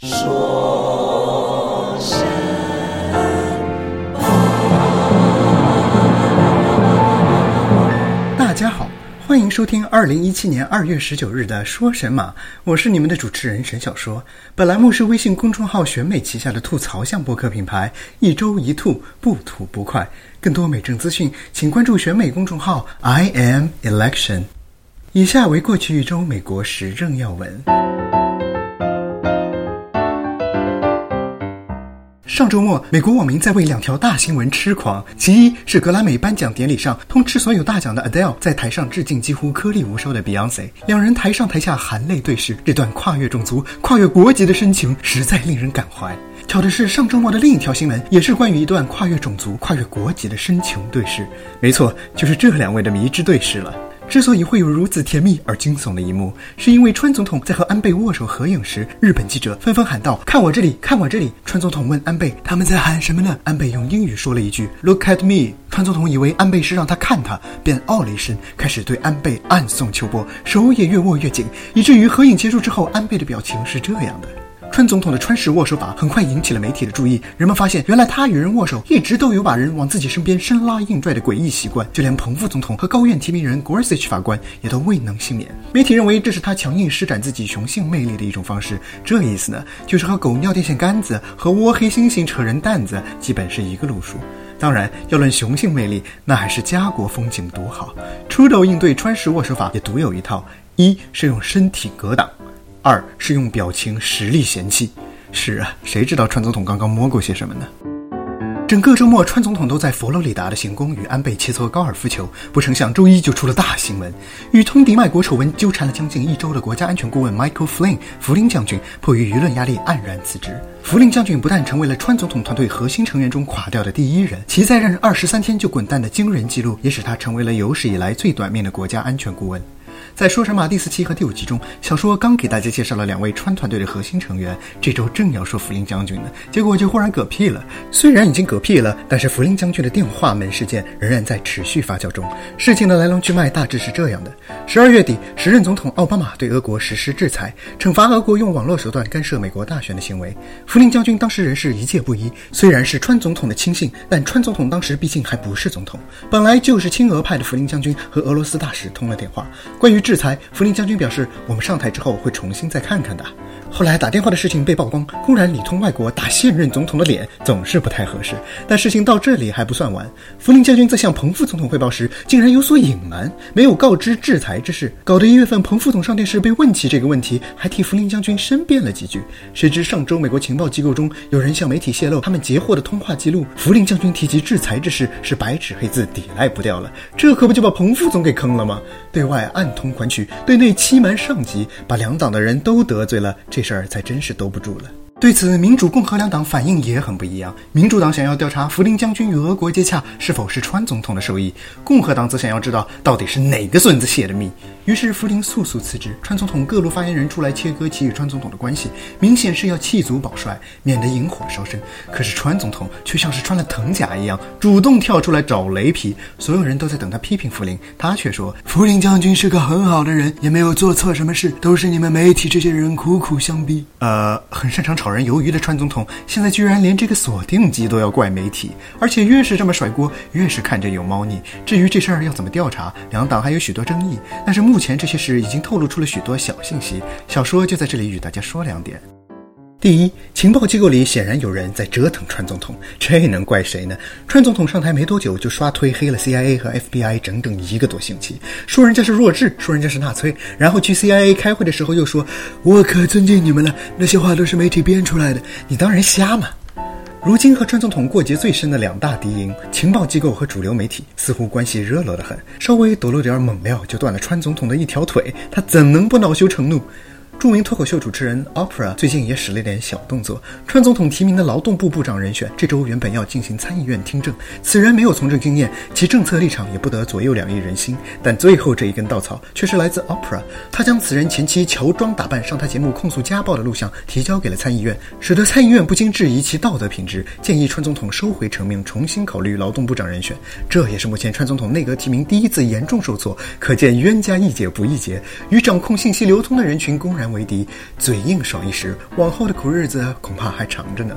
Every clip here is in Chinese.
说声大家好，欢迎收听二零一七年二月十九日的《说神马》，我是你们的主持人沈小说。本栏目是微信公众号选美旗下的吐槽向播客品牌，一周一吐，不吐不快。更多美政资讯，请关注选美公众号 I am Election。以下为过去一周美国时政要闻。上周末，美国网民在为两条大新闻痴狂。其一是格莱美颁奖典礼上，通吃所有大奖的 Adele 在台上致敬几乎颗粒无收的 Beyonce，两人台上台下含泪对视，这段跨越种族、跨越国籍的深情实在令人感怀。巧的是，上周末的另一条新闻也是关于一段跨越种族、跨越国籍的深情对视。没错，就是这两位的迷之对视了。之所以会有如此甜蜜而惊悚的一幕，是因为川总统在和安倍握手合影时，日本记者纷纷喊道：“看我这里，看我这里！”川总统问安倍：“他们在喊什么呢？”安倍用英语说了一句：“Look at me。”川总统以为安倍是让他看他，便哦了一声，开始对安倍暗送秋波，手也越握越紧，以至于合影结束之后，安倍的表情是这样的。川总统的川式握手法很快引起了媒体的注意，人们发现，原来他与人握手一直都有把人往自己身边生拉硬拽的诡异习惯，就连彭副总统和高院提名人 Gorsuch 法官也都未能幸免。媒体认为这是他强硬施展自己雄性魅力的一种方式，这意思呢，就是和狗尿电线杆子和窝黑猩猩扯人担子基本是一个路数。当然，要论雄性魅力，那还是家国风景独好。出斗应对川式握手法也独有一套，一是用身体格挡。二是用表情实力嫌弃，是啊，谁知道川总统刚刚摸过些什么呢？整个周末，川总统都在佛罗里达的行宫与安倍切磋高尔夫球。不成想，周一就出了大新闻，与通敌卖国丑闻纠缠了将近一周的国家安全顾问 Michael Flynn 福林将军，迫于舆论压力黯然辞职。福林将军不但成为了川总统团队核心成员中垮掉的第一人，其在任二十三天就滚蛋的惊人记录，也使他成为了有史以来最短命的国家安全顾问。在说神马第四期和第五集中，小说刚给大家介绍了两位川团队的核心成员。这周正要说福林将军呢，结果就忽然嗝屁了。虽然已经嗝屁了，但是福林将军的电话门事件仍然在持续发酵中。事情的来龙去脉大致是这样的：十二月底，时任总统奥巴马对俄国实施制裁，惩罚俄国用网络手段干涉美国大选的行为。福林将军当时人是一介布衣，虽然是川总统的亲信，但川总统当时毕竟还不是总统。本来就是亲俄派的福林将军和俄罗斯大使通了电话，关于。制裁，弗林将军表示，我们上台之后会重新再看看的。后来打电话的事情被曝光，公然里通外国打现任总统的脸，总是不太合适。但事情到这里还不算完，福林将军在向彭副总统汇报时，竟然有所隐瞒，没有告知制裁之事，搞得一月份彭副总上电视被问起这个问题，还替福林将军申辩了几句。谁知上周美国情报机构中有人向媒体泄露他们截获的通话记录，福林将军提及制裁之事是白纸黑字，抵赖不掉了。这可不就把彭副总给坑了吗？对外暗通款曲，对内欺瞒上级，把两党的人都得罪了。这事儿才真是兜不住了。对此，民主、共和两党反应也很不一样。民主党想要调查福林将军与俄国接洽是否是川总统的授意，共和党则想要知道到底是哪个孙子泄的密。于是，福林速速辞职，川总统各路发言人出来切割其与川总统的关系，明显是要弃卒保帅，免得引火烧身。可是，川总统却像是穿了藤甲一样，主动跳出来找雷劈。所有人都在等他批评福林，他却说：“福林将军是个很好的人，也没有做错什么事，都是你们媒体这些人苦苦相逼。”呃，很擅长炒。讨人鱿鱼的川总统，现在居然连这个锁定机都要怪媒体，而且越是这么甩锅，越是看着有猫腻。至于这事儿要怎么调查，两党还有许多争议。但是目前这些事已经透露出了许多小信息，小说就在这里与大家说两点。第一，情报机构里显然有人在折腾川总统，这能怪谁呢？川总统上台没多久就刷推黑了 CIA 和 FBI 整整一个多星期，说人家是弱智，说人家是纳粹，然后去 CIA 开会的时候又说：“我可尊敬你们了，那些话都是媒体编出来的。”你当人瞎吗？如今和川总统过节最深的两大敌营——情报机构和主流媒体，似乎关系热络得很，稍微抖露点猛料就断了川总统的一条腿，他怎能不恼羞成怒？著名脱口秀主持人 Opera 最近也使了点小动作。川总统提名的劳动部部长人选，这周原本要进行参议院听证，此人没有从政经验，其政策立场也不得左右两翼人心。但最后这一根稻草却是来自 Opera，他将此人前妻乔装打扮上他节目控诉家暴的录像提交给了参议院，使得参议院不禁质疑其道德品质，建议川总统收回成命，重新考虑劳动部长人选。这也是目前川总统内阁提名第一次严重受挫，可见冤家宜解不宜结。与掌控信息流通的人群公然。为敌，嘴硬爽一时，往后的苦日子恐怕还长着呢。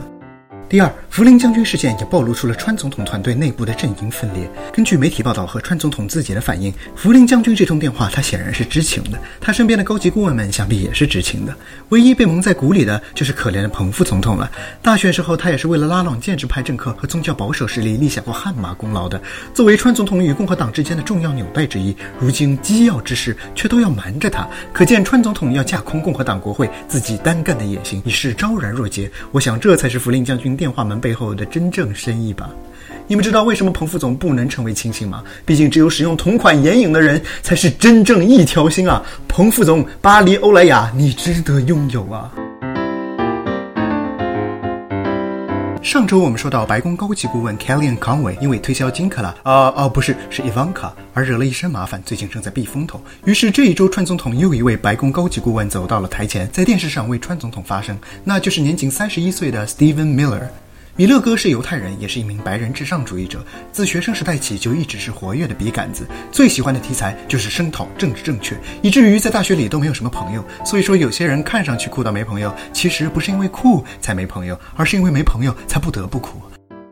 第二，福林将军事件也暴露出了川总统团队内部的阵营分裂。根据媒体报道和川总统自己的反应，福林将军这通电话他显然是知情的，他身边的高级顾问们想必也是知情的。唯一被蒙在鼓里的就是可怜的彭副总统了。大选时候，他也是为了拉拢建制派政客和宗教保守势力立下过汗马功劳的。作为川总统与共和党之间的重要纽带之一，如今机要之事却都要瞒着他，可见川总统要架空共和党国会，自己单干的野心已是昭然若揭。我想，这才是福林将军。电话门背后的真正深意吧？你们知道为什么彭副总不能成为亲信吗？毕竟只有使用同款眼影的人才是真正一条心啊！彭副总，巴黎欧莱雅，你值得拥有啊！上周我们说到，白宫高级顾问 Kellyanne Conway 因为推销金克拉，啊哦不是，是 Ivanka 而惹了一身麻烦，最近正在避风头。于是这一周，川总统又一位白宫高级顾问走到了台前，在电视上为川总统发声，那就是年仅三十一岁的 Stephen Miller。米勒哥是犹太人，也是一名白人至上主义者。自学生时代起就一直是活跃的笔杆子，最喜欢的题材就是声讨政治正确，以至于在大学里都没有什么朋友。所以说，有些人看上去酷到没朋友，其实不是因为酷才没朋友，而是因为没朋友才不得不酷。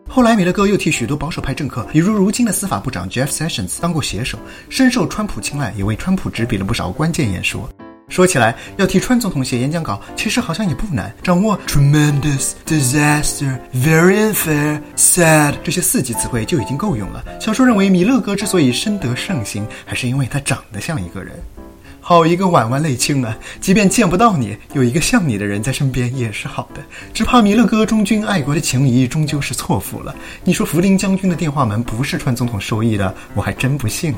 后来，米勒哥又替许多保守派政客，比如如今的司法部长 Jeff Sessions 当过写手，深受川普青睐，也为川普执笔了不少关键演说。说起来，要替川总统写演讲稿，其实好像也不难。掌握 tremendous disaster, very unfair, sad 这些四级词汇就已经够用了。小说认为，米勒哥之所以深得圣心，还是因为他长得像一个人。好一个婉婉泪清啊！即便见不到你，有一个像你的人在身边也是好的。只怕米勒哥忠君爱国的情谊终究是错付了。你说福林将军的电话门不是川总统授意的，我还真不信。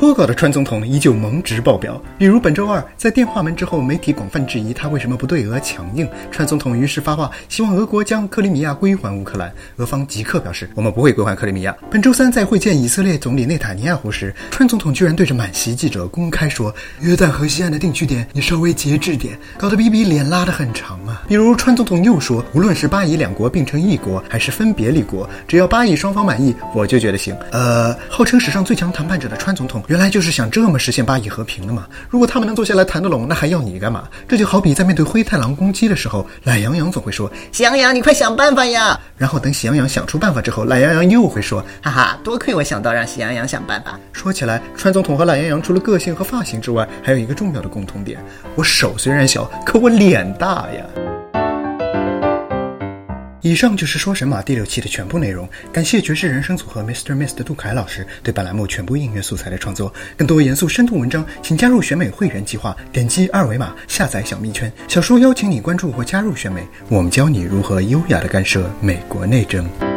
脱稿的川总统依旧萌值爆表，比如本周二在电话门之后，媒体广泛质疑他为什么不对俄强硬，川总统于是发话，希望俄国将克里米亚归还乌克兰。俄方即刻表示，我们不会归还克里米亚。本周三在会见以色列总理内塔尼亚胡时，川总统居然对着满席记者公开说，约旦河西岸的定居点，你稍微节制点，搞得比比脸拉得很长啊。比如川总统又说，无论是巴以两国并成一国，还是分别立国，只要巴以双方满意，我就觉得行。呃，号称史上最强谈判者的川总统。原来就是想这么实现巴以和平的嘛？如果他们能坐下来谈得拢，那还要你干嘛？这就好比在面对灰太狼攻击的时候，懒羊羊总会说：“喜羊羊，你快想办法呀！”然后等喜羊羊想出办法之后，懒羊羊又会说：“哈哈，多亏我想到让喜羊羊想办法。”说起来，川总统和懒羊羊除了个性和发型之外，还有一个重要的共同点：我手虽然小，可我脸大呀。以上就是说神马第六期的全部内容。感谢爵士人生组合 Mr. Miss 的杜凯老师对本栏目全部音乐素材的创作。更多严肃深度文章，请加入选美会员计划，点击二维码下载小蜜圈。小说邀请你关注或加入选美，我们教你如何优雅的干涉美国内政。